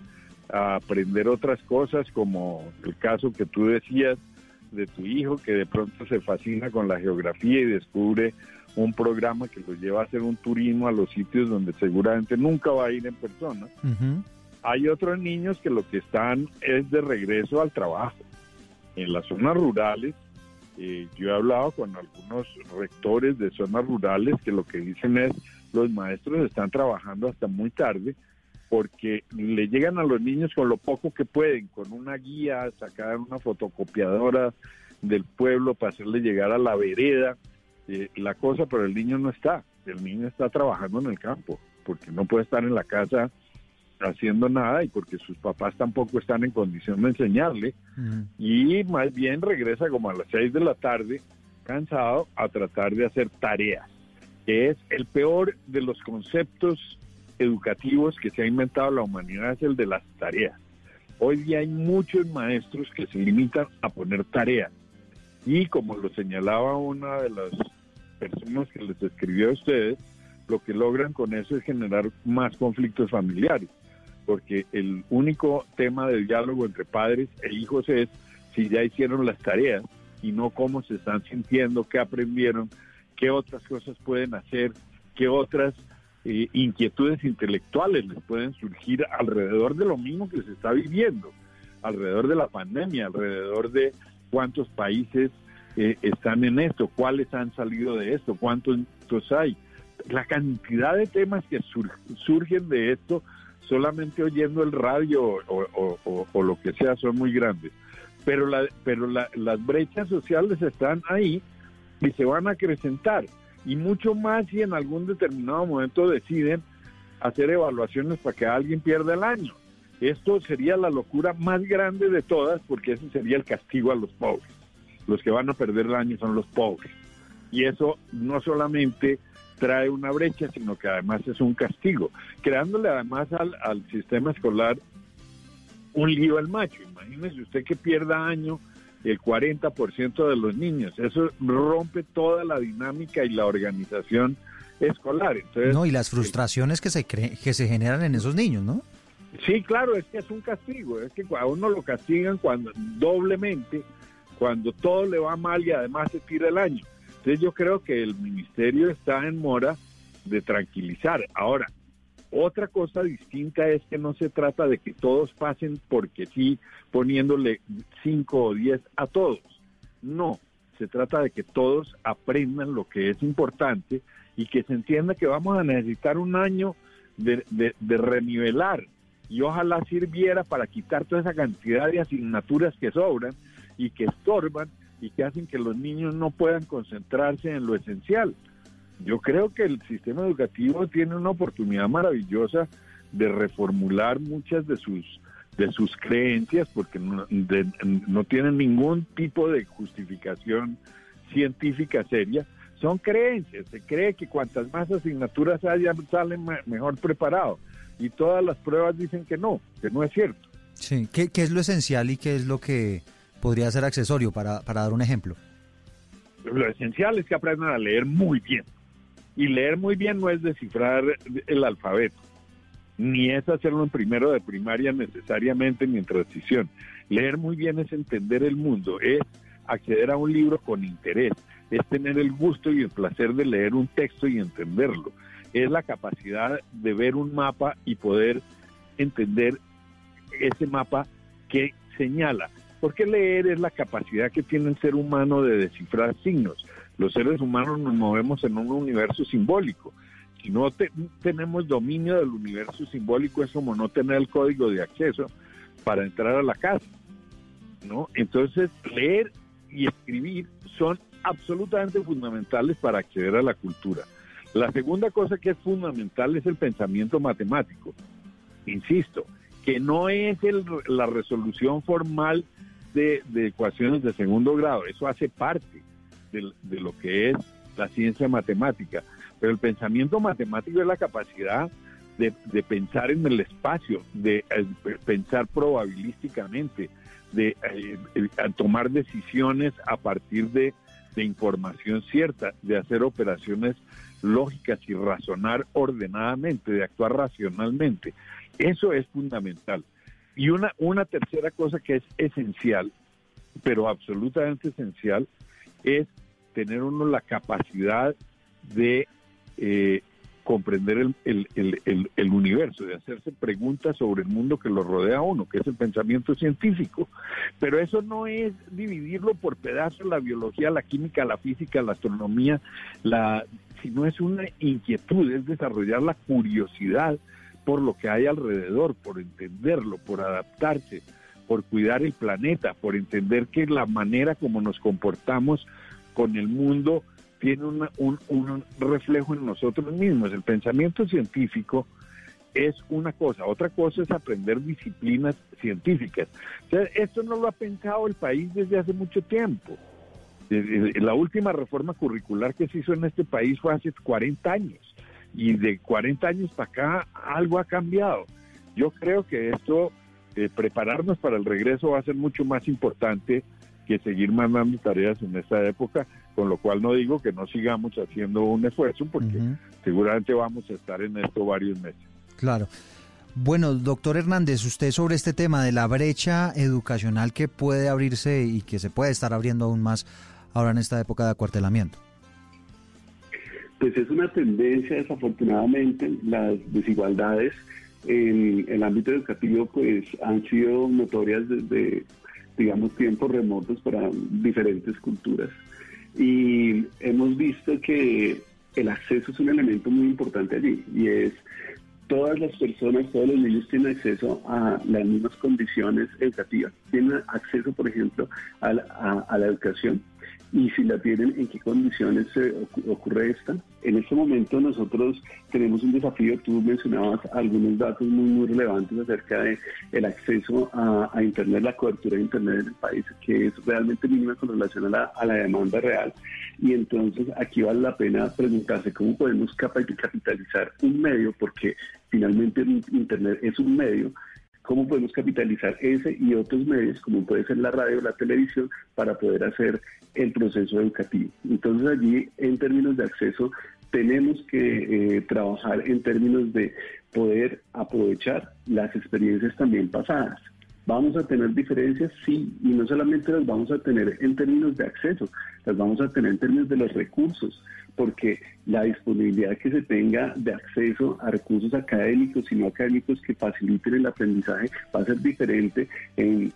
a aprender otras cosas, como el caso que tú decías, de tu hijo que de pronto se fascina con la geografía y descubre un programa que lo lleva a hacer un turismo a los sitios donde seguramente nunca va a ir en persona. Hay otros niños que lo que están es de regreso al trabajo. En las zonas rurales, eh, yo he hablado con algunos rectores de zonas rurales que lo que dicen es los maestros están trabajando hasta muy tarde porque le llegan a los niños con lo poco que pueden, con una guía, sacar una fotocopiadora del pueblo para hacerle llegar a la vereda, eh, la cosa, pero el niño no está, el niño está trabajando en el campo, porque no puede estar en la casa haciendo nada y porque sus papás tampoco están en condición de enseñarle. Y más bien regresa como a las seis de la tarde cansado a tratar de hacer tareas, que es el peor de los conceptos educativos que se ha inventado la humanidad es el de las tareas. Hoy día hay muchos maestros que se limitan a poner tareas. Y como lo señalaba una de las personas que les escribió a ustedes, lo que logran con eso es generar más conflictos familiares. Porque el único tema del diálogo entre padres e hijos es si ya hicieron las tareas y no cómo se están sintiendo, qué aprendieron, qué otras cosas pueden hacer, qué otras eh, inquietudes intelectuales les pueden surgir alrededor de lo mismo que se está viviendo, alrededor de la pandemia, alrededor de cuántos países eh, están en esto, cuáles han salido de esto, cuántos hay. La cantidad de temas que surgen de esto solamente oyendo el radio o, lo que sea son muy grandes. Pero, la, pero las brechas sociales están ahí y se van a acrecentar. Y mucho más si en algún determinado momento deciden hacer evaluaciones para que alguien pierda el año. Esto sería la locura más grande de todas porque ese sería el castigo a los pobres. Los que van a perder el año son los pobres. Y eso no solamente trae una brecha, sino que además es un castigo, creándole además al, sistema escolar un lío al macho. Imagínese usted que pierda año el 40% de los niños. Eso rompe toda la dinámica y la organización escolar. Entonces, no, y las frustraciones que se que se generan en esos niños, ¿no? Sí, claro, es que es un castigo, es que a uno lo castigan cuando doblemente, cuando todo le va mal y además se tira el año. Entonces yo creo que el ministerio está en mora de tranquilizar. Ahora, otra cosa distinta es que no se trata de que todos pasen porque sí, poniéndole 5 o 10 a todos. No, se trata de que todos aprendan lo que es importante y que se entienda que vamos a necesitar un año de, de, renivelar y ojalá sirviera para quitar toda esa cantidad de asignaturas que sobran y que estorban y que hacen que los niños no puedan concentrarse en lo esencial. Yo creo que el sistema educativo tiene una oportunidad maravillosa de reformular muchas de sus de sus creencias porque no, no tienen ningún tipo de justificación científica seria, son creencias. Se cree que cuantas más asignaturas haya, salen mejor preparados. Y todas las pruebas dicen que no, que no es cierto. Sí, ¿qué, qué es lo esencial y qué es lo que podría ser accesorio para, para dar un ejemplo? Lo esencial es que aprendan a leer muy bien. Y leer muy bien no es descifrar el alfabeto, ni es hacerlo en primero de primaria necesariamente ni en transición. Leer muy bien es entender el mundo, es acceder a un libro con interés, es tener el gusto y el placer de leer un texto y entenderlo, es la capacidad de ver un mapa y poder entender ese mapa que señala. Porque leer es la capacidad que tiene el ser humano de descifrar signos. Los seres humanos nos movemos en un universo simbólico. Si no tenemos dominio del universo simbólico es como no tener el código de acceso para entrar a la casa. ¿no? Entonces, leer y escribir son absolutamente fundamentales para acceder a la cultura. La segunda cosa que es fundamental es el pensamiento matemático. Insisto, que no es la resolución formal de, ecuaciones de segundo grado, eso hace parte de, lo que es la ciencia matemática. Pero el pensamiento matemático es la capacidad de, pensar en el espacio, de eh, pensar probabilísticamente, de eh, tomar decisiones a partir de, información cierta, de hacer operaciones lógicas y razonar ordenadamente, de actuar racionalmente. Eso es fundamental. Y una, una tercera cosa que es esencial, pero absolutamente esencial, es tener uno la capacidad de eh, comprender el, el, universo, de hacerse preguntas sobre el mundo que lo rodea a uno, que es el pensamiento científico. Pero eso no es dividirlo por pedazos, la biología, la química, la física, la astronomía, la, sino es una inquietud, es desarrollar la curiosidad por lo que hay alrededor, por entenderlo, por adaptarse, por cuidar el planeta, por entender que la manera como nos comportamos con el mundo tiene un, un, reflejo en nosotros mismos. El pensamiento científico es una cosa, otra cosa es aprender disciplinas científicas. esto no lo ha pensado el país desde hace mucho tiempo. La última reforma curricular que se hizo en este país fue hace 40 años y de 40 años para acá algo ha cambiado. Yo creo que esto, eh, prepararnos para el regreso va a ser mucho más importante que seguir mandando tareas en esta época, con lo cual no digo que no sigamos haciendo un esfuerzo, porque seguramente vamos a estar en esto varios meses. Claro. Bueno, doctor Hernández, usted sobre este tema de la brecha educacional que puede abrirse y que se puede estar abriendo aún más ahora en esta época de acuartelamiento. Pues es una tendencia, desafortunadamente, las desigualdades en el ámbito educativo pues han sido notorias desde digamos, tiempos remotos para diferentes culturas. Y hemos visto que el acceso es un elemento muy importante allí y es todas las personas, todos los niños tienen acceso a las mismas condiciones educativas. Tienen acceso, por ejemplo, a la educación y si la tienen, en qué condiciones se ocurre esta. En este momento nosotros tenemos un desafío, tú mencionabas algunos datos muy, muy relevantes acerca de el acceso a, Internet, la cobertura de Internet en el país, que es realmente mínima con relación a la, a la demanda real. Y entonces aquí vale la pena preguntarse cómo podemos capitalizar un medio, porque finalmente Internet es un medio cómo podemos capitalizar ese y otros medios, como puede ser la radio o la televisión, para poder hacer el proceso educativo. Entonces allí, en términos de acceso, tenemos que eh, trabajar en términos de poder aprovechar las experiencias también pasadas. ¿Vamos a tener diferencias? Sí, y no solamente las vamos a tener en términos de acceso, las vamos a tener en términos de los recursos, porque la disponibilidad que se tenga de acceso a recursos académicos y no académicos que faciliten el aprendizaje va a ser diferente en,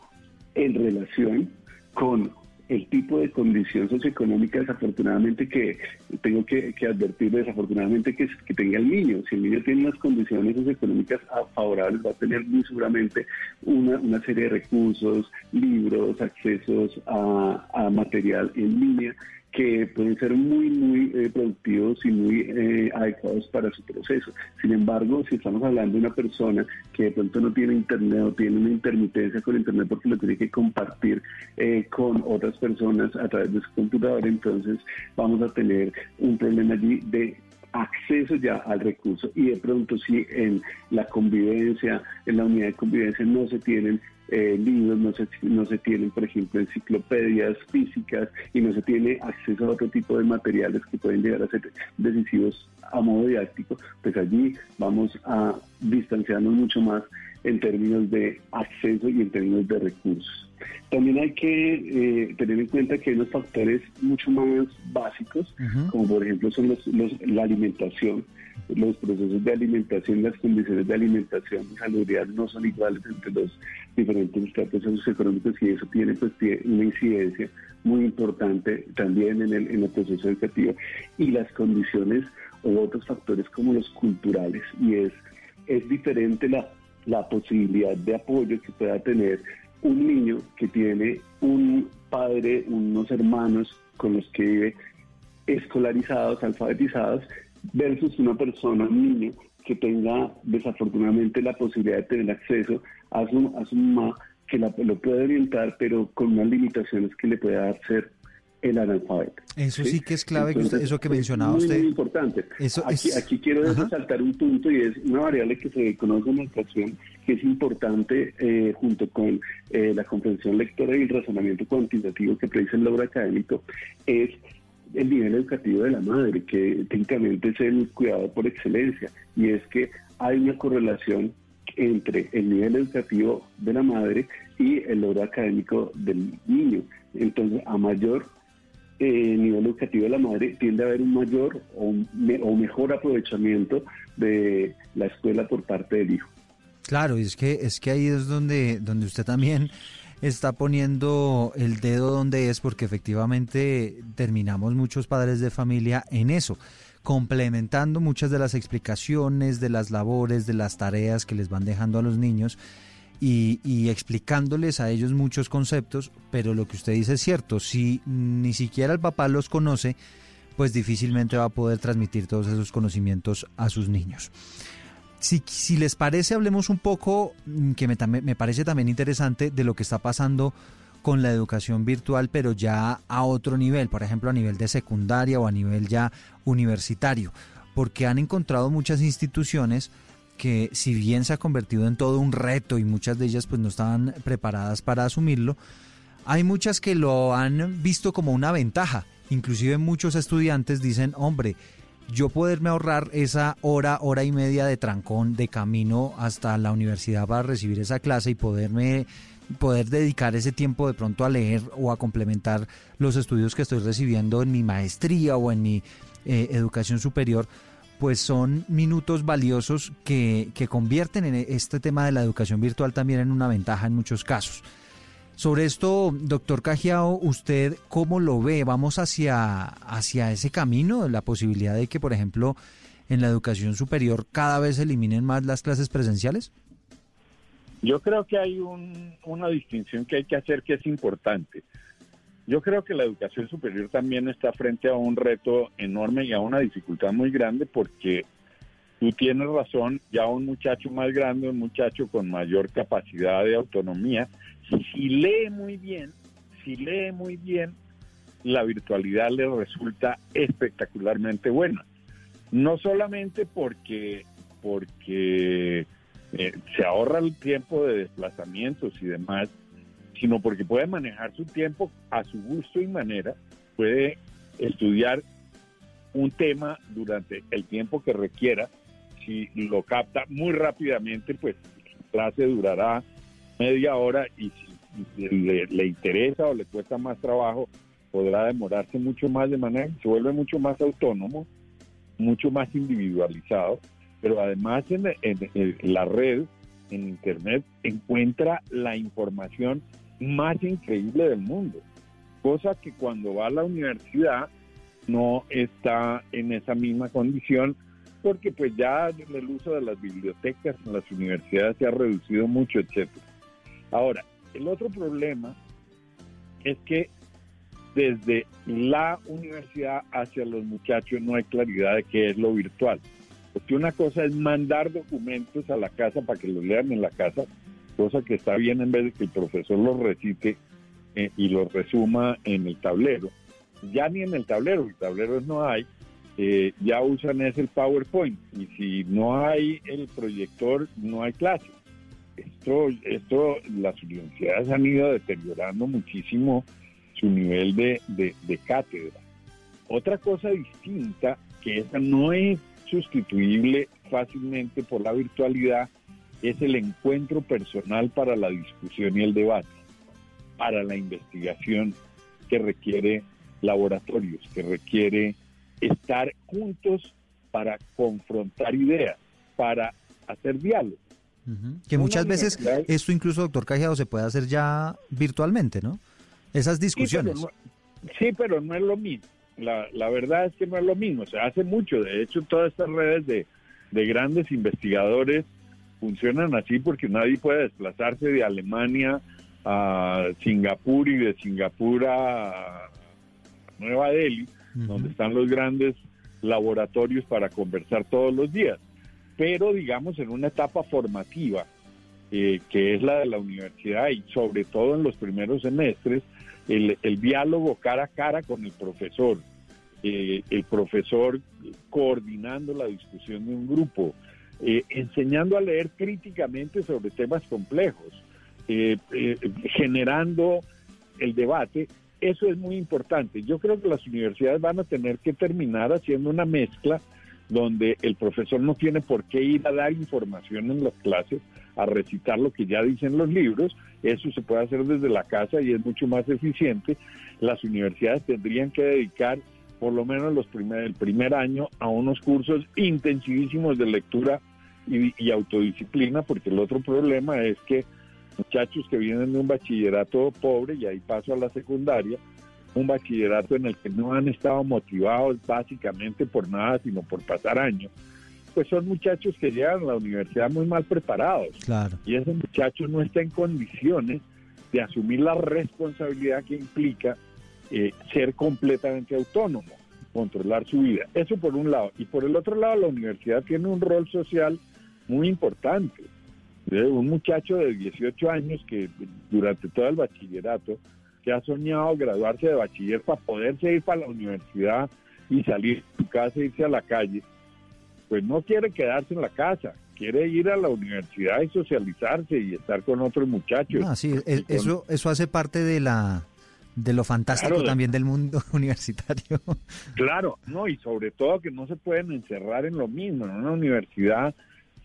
en relación con el tipo de condición socioeconómica desafortunadamente que tengo que, advertir desafortunadamente que, que, tenga el niño. Si el niño tiene unas condiciones socioeconómicas favorables va a tener muy seguramente una, una serie de recursos, libros, accesos a material en línea que pueden ser muy, muy eh, productivos y muy eh, adecuados para su proceso. Sin embargo, si estamos hablando de una persona que de pronto no tiene internet o tiene una intermitencia con internet porque lo tiene que compartir eh, con otras personas a través de su computador, entonces vamos a tener un problema allí de acceso ya al recurso y de pronto si en la convivencia, en la unidad de convivencia no se tienen eh, libros, no se, no se tienen, por ejemplo, enciclopedias físicas y no se tiene acceso a otro tipo de materiales que pueden llegar a ser decisivos a modo didáctico, pues allí vamos a distanciarnos mucho más en términos de acceso y en términos de recursos. También hay que eh, tener en cuenta que hay unos factores mucho más básicos, como por ejemplo son los, la alimentación, los procesos de alimentación, las condiciones de alimentación y salubridad no son iguales entre los diferentes estratos socioeconómicos y eso tiene pues una incidencia muy importante también en el, en el proceso educativo. Y las condiciones o otros factores como los culturales y es, es diferente la, la posibilidad de apoyo que pueda tener un niño que tiene un padre, unos hermanos con los que vive escolarizados, alfabetizados, versus una persona, un niño, que tenga desafortunadamente la posibilidad de tener acceso a su, a su mamá, que la, lo puede orientar, pero con unas limitaciones que le pueda dar ser el analfabeto. Eso sí, que es clave, eso que mencionaba muy, usted. Muy importante. Eso aquí, aquí quiero resaltar un punto y es una variable que se conoce en la educación que es importante eh, junto con eh, la comprensión lectora y el razonamiento cuantitativo que predice el logro académico, es el nivel educativo de la madre, que técnicamente es el cuidado por excelencia, y es que hay una correlación entre el nivel educativo de la madre y el logro académico del niño. Entonces, a mayor eh, nivel educativo de la madre, tiende a haber un mayor o, o mejor aprovechamiento de la escuela por parte del hijo. Claro, y es que es que ahí es donde donde usted también está poniendo el dedo donde es porque efectivamente terminamos muchos padres de familia en eso, complementando muchas de las explicaciones, de las labores, de las tareas que les van dejando a los niños y, y explicándoles a ellos muchos conceptos, pero lo que usted dice es cierto, si ni siquiera el papá los conoce, pues difícilmente va a poder transmitir todos esos conocimientos a sus niños. Si, les parece, hablemos un poco, mm, que me, me parece también interesante, de lo que está pasando con la educación virtual, pero ya a otro nivel, por ejemplo, a nivel de secundaria o a nivel ya universitario, porque han encontrado muchas instituciones que si bien se ha convertido en todo un reto y muchas de ellas pues no estaban preparadas para asumirlo, hay muchas que lo han visto como una ventaja. Inclusive muchos estudiantes dicen, hombre, yo poderme ahorrar esa hora, hora y media de trancón de camino hasta la universidad para recibir esa clase y poderme poder dedicar ese tiempo de pronto a leer o a complementar los estudios que estoy recibiendo en mi maestría o en mi eh, educación superior, pues son minutos valiosos que, que convierten en este tema de la educación virtual también en una ventaja en muchos casos. Sobre esto, doctor Cajiao, ¿usted cómo lo ve? ¿Vamos hacia, hacia ese camino? La posibilidad de que, por ejemplo, en la educación superior cada vez se eliminen más las clases presenciales? Yo creo que hay una distinción que hay que hacer que es importante. Yo creo que la educación superior también está frente a un reto enorme y a una dificultad muy grande porque tú tienes razón, ya un muchacho más grande, un muchacho con mayor capacidad de autonomía, si lee muy bien, si lee muy bien, la virtualidad le resulta espectacularmente buena. No solamente porque, porque eh, se ahorra el tiempo de desplazamientos y demás, sino porque puede manejar su tiempo a su gusto y manera, puede estudiar un tema durante el tiempo que requiera. Si lo capta muy rápidamente, pues la clase durará media hora y si le, interesa o le cuesta más trabajo, podrá demorarse mucho más de manera que se vuelve mucho más autónomo, mucho más individualizado, pero además en la red, en Internet, encuentra la información más increíble del mundo, cosa que cuando va a la universidad no está en esa misma condición porque pues ya el uso de las bibliotecas en las universidades se ha reducido mucho, etcétera. Ahora, el otro problema es que desde la universidad hacia los muchachos no hay claridad de qué es lo virtual. Porque una cosa es mandar documentos a la casa para que los lean en la casa cosa que está bien en vez de que el profesor los recite eh, y los resuma en el tablero. Ya ni en el tablero, el tablero no hay, eh, ya usan ese el PowerPoint y si no hay el proyector no hay clase. Esto, esto las universidades han ido deteriorando muchísimo su nivel de, de cátedra. Otra cosa distinta, que esa no es sustituible fácilmente por la virtualidad, es el encuentro personal para la discusión y el debate, para la investigación que requiere laboratorios, que requiere estar juntos para confrontar ideas, para hacer diálogo. Que muchas veces esto incluso, doctor Cajeado, se puede hacer ya virtualmente, ¿no? Esas discusiones. Sí, pero no, es lo mismo. La, la, verdad es que no es lo mismo. Se hace mucho. De hecho, todas estas redes de, de grandes investigadores funcionan así porque nadie puede desplazarse de Alemania a Singapur y de Singapur a Nueva Delhi, donde están los grandes laboratorios para conversar todos los días. Pero digamos en una etapa formativa, eh, que es la de la universidad y sobre todo en los primeros semestres, el, diálogo cara a cara con el profesor, eh, el profesor coordinando la discusión de un grupo, eh, enseñando a leer críticamente sobre temas complejos, generando el debate. Eso es muy importante. Yo creo que las universidades van a tener que terminar haciendo una mezcla donde el profesor no tiene por qué ir a dar información en las clases, a recitar lo que ya dicen los libros, eso se puede hacer desde la casa y es mucho más eficiente. Las universidades tendrían que dedicar por lo menos los primer, el primer año a unos cursos intensivísimos de lectura y, autodisciplina, porque el otro problema es que muchachos que vienen de un bachillerato pobre, y ahí paso a la secundaria, un bachillerato en el que no han estado motivados básicamente por nada, sino por pasar años, pues son muchachos que llegan a la universidad muy mal preparados. Claro. Y ese muchacho no está en condiciones de asumir la responsabilidad que implica eh, ser completamente autónomo, controlar su vida. Eso por un lado. Y por el otro lado, la universidad tiene un rol social muy importante. Un muchacho de 18 años que durante todo el bachillerato, que ha soñado graduarse de bachiller para poderse ir para la universidad y salir de su casa e irse a la calle, pues no quiere quedarse en la casa, quiere ir a la universidad y socializarse y estar con otros muchachos. Ah, sí, eso, eso hace parte de la de lo fantástico también del mundo universitario. Claro, no, y sobre todo que no se pueden encerrar en lo mismo. En una universidad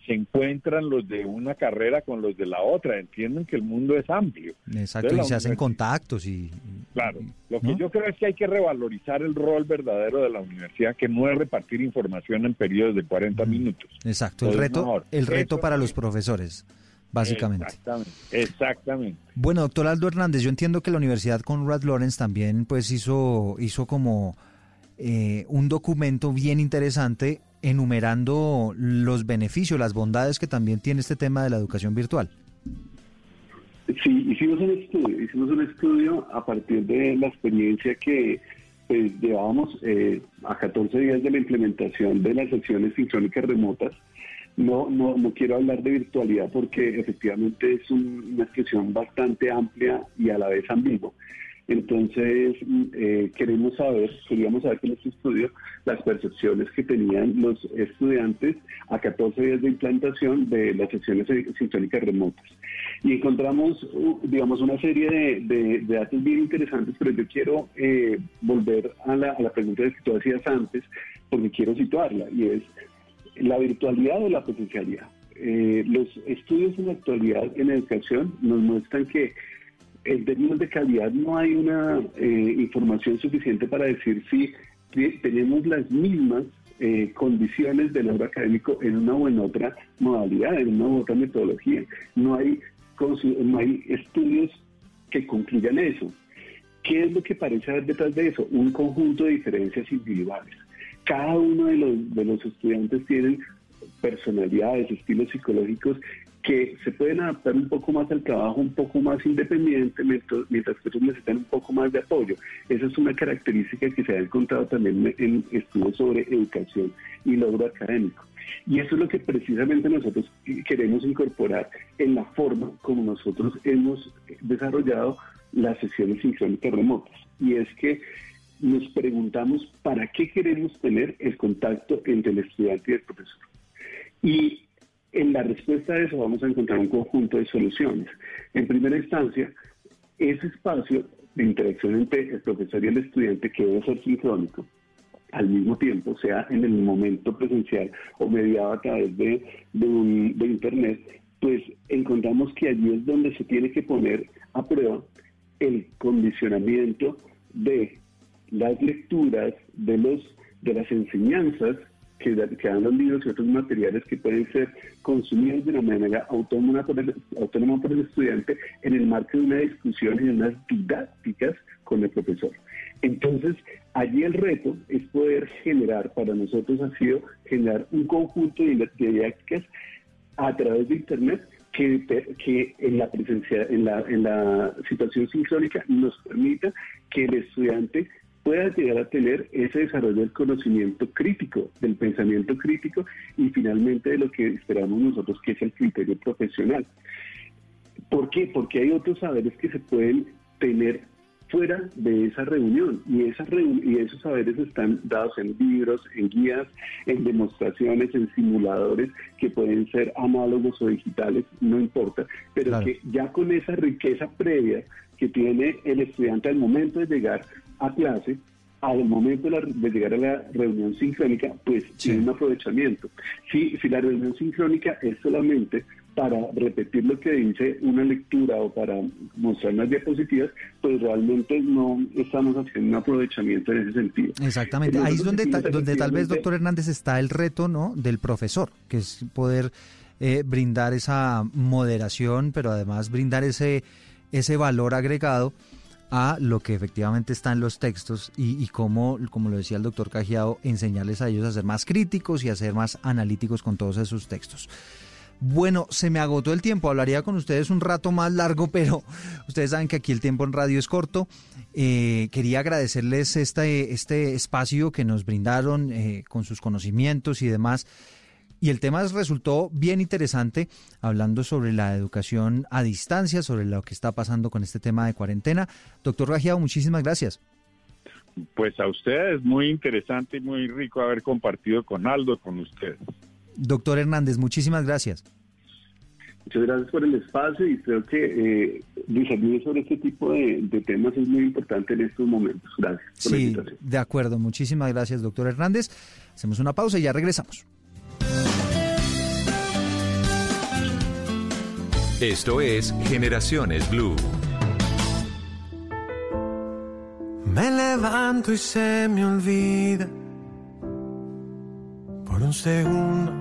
se encuentran los de una carrera con los de la otra, entienden que el mundo es amplio. Exacto, y se hacen contactos y... Claro, lo que yo creo es que hay que revalorizar el rol verdadero de la universidad, que no es repartir información en periodos de 40 minutos. Exacto, el reto, el reto para los profesores básicamente. Exactamente, exactamente. Bueno, doctor Aldo Hernández, yo entiendo que la Universidad Conrad Lawrence también pues hizo, hizo como eh, un documento bien interesante enumerando los beneficios, las bondades que también tiene este tema de la educación virtual. Sí, hicimos un estudio, hicimos un estudio a partir de la experiencia que pues, llevábamos eh, a 14 días de la implementación de las sesiones sincrónicas remotas. No, no, no quiero hablar de virtualidad porque efectivamente es una expresión bastante amplia y a la vez ambigua. Entonces, eh, queremos saber, queríamos saber con este estudio las percepciones que tenían los estudiantes a 14 días de implantación de las sesiones sincrónicas remotas. Y encontramos, digamos, una serie de, datos bien interesantes, pero yo quiero eh, volver a la, pregunta que tú hacías antes, porque quiero situarla, y es la virtualidad o la presencialidad. Eh, los estudios en la actualidad en educación nos muestran que en términos de calidad no hay una eh, información suficiente para decir si tenemos las mismas eh, condiciones del logro académico en una o en otra modalidad, en una u otra metodología. No hay, estudios que concluyan eso. ¿Qué es lo que parece haber detrás de eso? Un conjunto de diferencias individuales. Cada uno de los, estudiantes tienen personalidades, estilos psicológicos que se pueden adaptar un poco más al trabajo, un poco más independiente, mientras que otros necesitan un poco más de apoyo. Esa es una característica que se ha encontrado también en estudios sobre educación y logro académico. Y eso es lo que precisamente nosotros queremos incorporar en la forma como nosotros hemos desarrollado las sesiones sincrónicas remotas. Y es que nos preguntamos para qué queremos tener el contacto entre el estudiante y el profesor. Y en la respuesta a eso vamos a encontrar un conjunto de soluciones. En primera instancia, ese espacio de interacción entre el profesor y el estudiante que debe ser sincrónico, al mismo tiempo, sea en el momento presencial o mediado a través de, de Internet, pues encontramos que allí es donde se tiene que poner a prueba el condicionamiento de las lecturas, de, los, de las enseñanzas que, dan los libros y otros materiales que pueden ser consumidos de una manera autónoma por, el, autónoma por el estudiante en el marco de una discusión y de unas didácticas con el profesor. Entonces, allí el reto es poder generar, para nosotros ha sido generar un conjunto de didácticas a través de Internet que, que en, la presencia, en, la, en la situación sincrónica nos permita que el estudiante pueda llegar a tener ese desarrollo del conocimiento crítico, del pensamiento crítico y finalmente de lo que esperamos nosotros que es el criterio profesional. ¿Por qué? Porque hay otros saberes que se pueden tener fuera de esa reunión y, esa y esos saberes están dados en libros, en guías, en demostraciones, en simuladores que pueden ser análogos o digitales, no importa, pero que ya con esa riqueza previa que tiene el estudiante al momento de llegar a clase, al momento de, llegar a la reunión sincrónica, pues tiene un aprovechamiento. Si, si la reunión sincrónica es solamente para repetir lo que dice una lectura o para mostrar unas diapositivas, pues realmente no estamos haciendo un aprovechamiento en ese sentido. Exactamente, ahí es donde, donde tal vez, doctor Hernández, está el reto ¿no? del profesor, que es poder eh, brindar esa moderación, pero además brindar ese, ese valor agregado a lo que efectivamente está en los textos y, cómo, como lo decía el doctor Cajiao, enseñarles a ellos a ser más críticos y a ser más analíticos con todos esos textos. Bueno, se me agotó el tiempo, hablaría con ustedes un rato más largo, pero ustedes saben que aquí el tiempo en radio es corto. Eh, quería agradecerles este, este espacio que nos brindaron eh, con sus conocimientos y demás. Y el tema resultó bien interesante, hablando sobre la educación a distancia, sobre lo que está pasando con este tema de cuarentena. Doctor Rajiao, muchísimas gracias. Pues a ustedes, muy interesante y muy rico haber compartido con Aldo, con ustedes. Doctor Hernández, muchísimas gracias. Muchas gracias por el espacio y creo que eh, discutir sobre este tipo de, temas es muy importante en estos momentos. Gracias. sí, de acuerdo. Muchísimas gracias, doctor Hernández. Hacemos una pausa y ya regresamos. Esto es Generaciones Blue. Me levanto y se me olvida por un segundo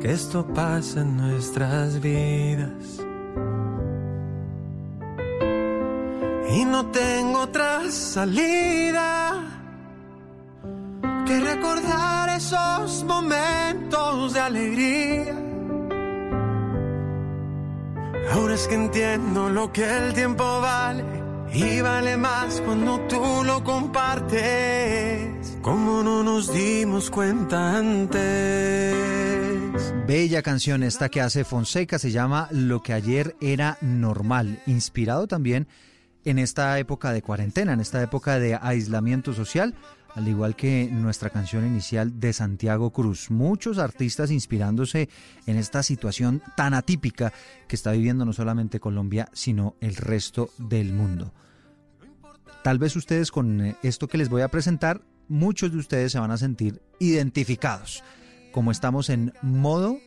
que esto pasa en nuestras vidas. Y no tengo otra salida que recordar esos momentos de alegría. Ahora es que entiendo lo que el tiempo vale y vale más cuando tú lo compartes. Como no nos dimos cuenta antes. Bella canción esta que hace Fonseca se llama Lo que ayer era normal, inspirado también en esta época de cuarentena, en esta época de aislamiento social, al igual que nuestra canción inicial de Santiago Cruz. Muchos artistas inspirándose en esta situación tan atípica que está viviendo no solamente Colombia, sino el resto del mundo. Tal vez ustedes con eh, esto que les voy a presentar, muchos de ustedes se van a sentir identificados, como estamos en modo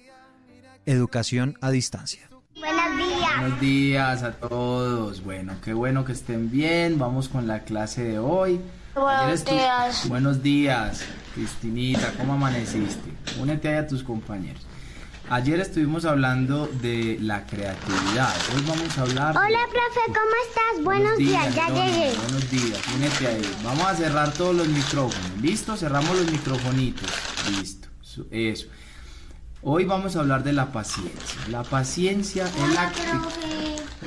educación a distancia. Buenos días. Buenos días a todos. Bueno, qué bueno que estén bien. Vamos con la clase de hoy. Buenos días. Buenos días, Cristinita. ¿Cómo amaneciste? Únete ahí a tus compañeros. Ayer estuvimos hablando de la creatividad. Hoy vamos a hablar. Hola, profe, ¿cómo estás? Buenos, días, ya llegué. Buenos días, únete ahí. Vamos a cerrar todos los micrófonos. ¿Listo? Cerramos los microfonitos. Listo. Eso. Hoy vamos a hablar de la paciencia. La paciencia es la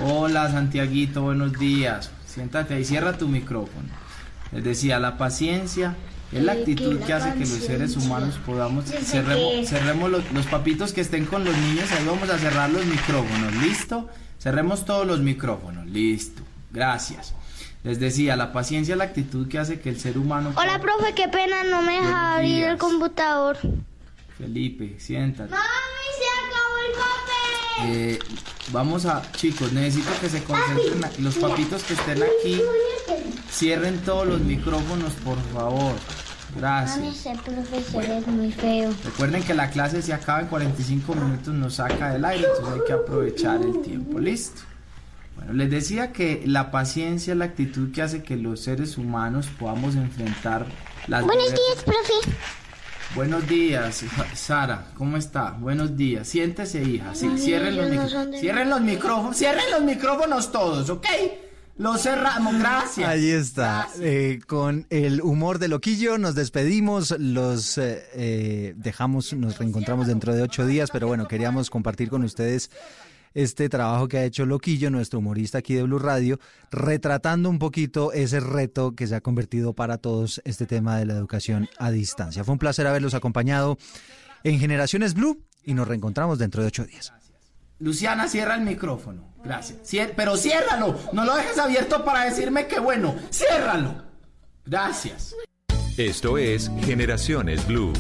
Hola, Santiaguito, buenos días. Siéntate ahí, cierra tu micrófono. Les decía, la paciencia es la actitud que hace que los seres humanos podamos... Cerremos, cerremos los, los papitos que estén con los niños, ahí vamos a cerrar los micrófonos, ¿listo? Cerremos todos los micrófonos, listo. Gracias. Les decía, la paciencia es la actitud que hace que el ser humano... Hola, profe, qué pena, no me deja abrir el computador. Felipe, siéntate. ¡Mami, se acabó el papel! Eh, vamos a, chicos, necesito que se concentren. Los papitos que estén aquí, cierren todos los micrófonos, por favor. Mami, Gracias. ese profesor es muy feo. Recuerden que la clase se acaba en 45 minutos, nos saca del aire, entonces hay que aprovechar el tiempo. Listo. Bueno, les decía que la paciencia es la actitud que hace que los seres humanos podamos enfrentar las Buenos diversas- días, profe. Buenos días, Sa- Sara, ¿cómo está? Buenos días. Siéntese, hija. Sí, cierren, los, no mic- cierren los micrófonos. Cierren los micrófonos todos, ¿ok? Los cerramos, gracias. Ahí está. Gracias. Eh, con el humor de Loquillo nos despedimos, los eh, eh, dejamos, nos reencontramos dentro de ocho días, pero bueno, queríamos compartir con ustedes este trabajo que ha hecho Loquillo, nuestro humorista aquí de Blue Radio, retratando un poquito ese reto que se ha convertido para todos este tema de la educación a distancia. Fue un placer haberlos acompañado en Generaciones Blue y nos reencontramos dentro de ocho días. Luciana, cierra el micrófono. Gracias. Pero ciérralo. No lo dejes abierto para decirme que bueno. Ciérralo. Gracias. Esto es Generaciones Blue.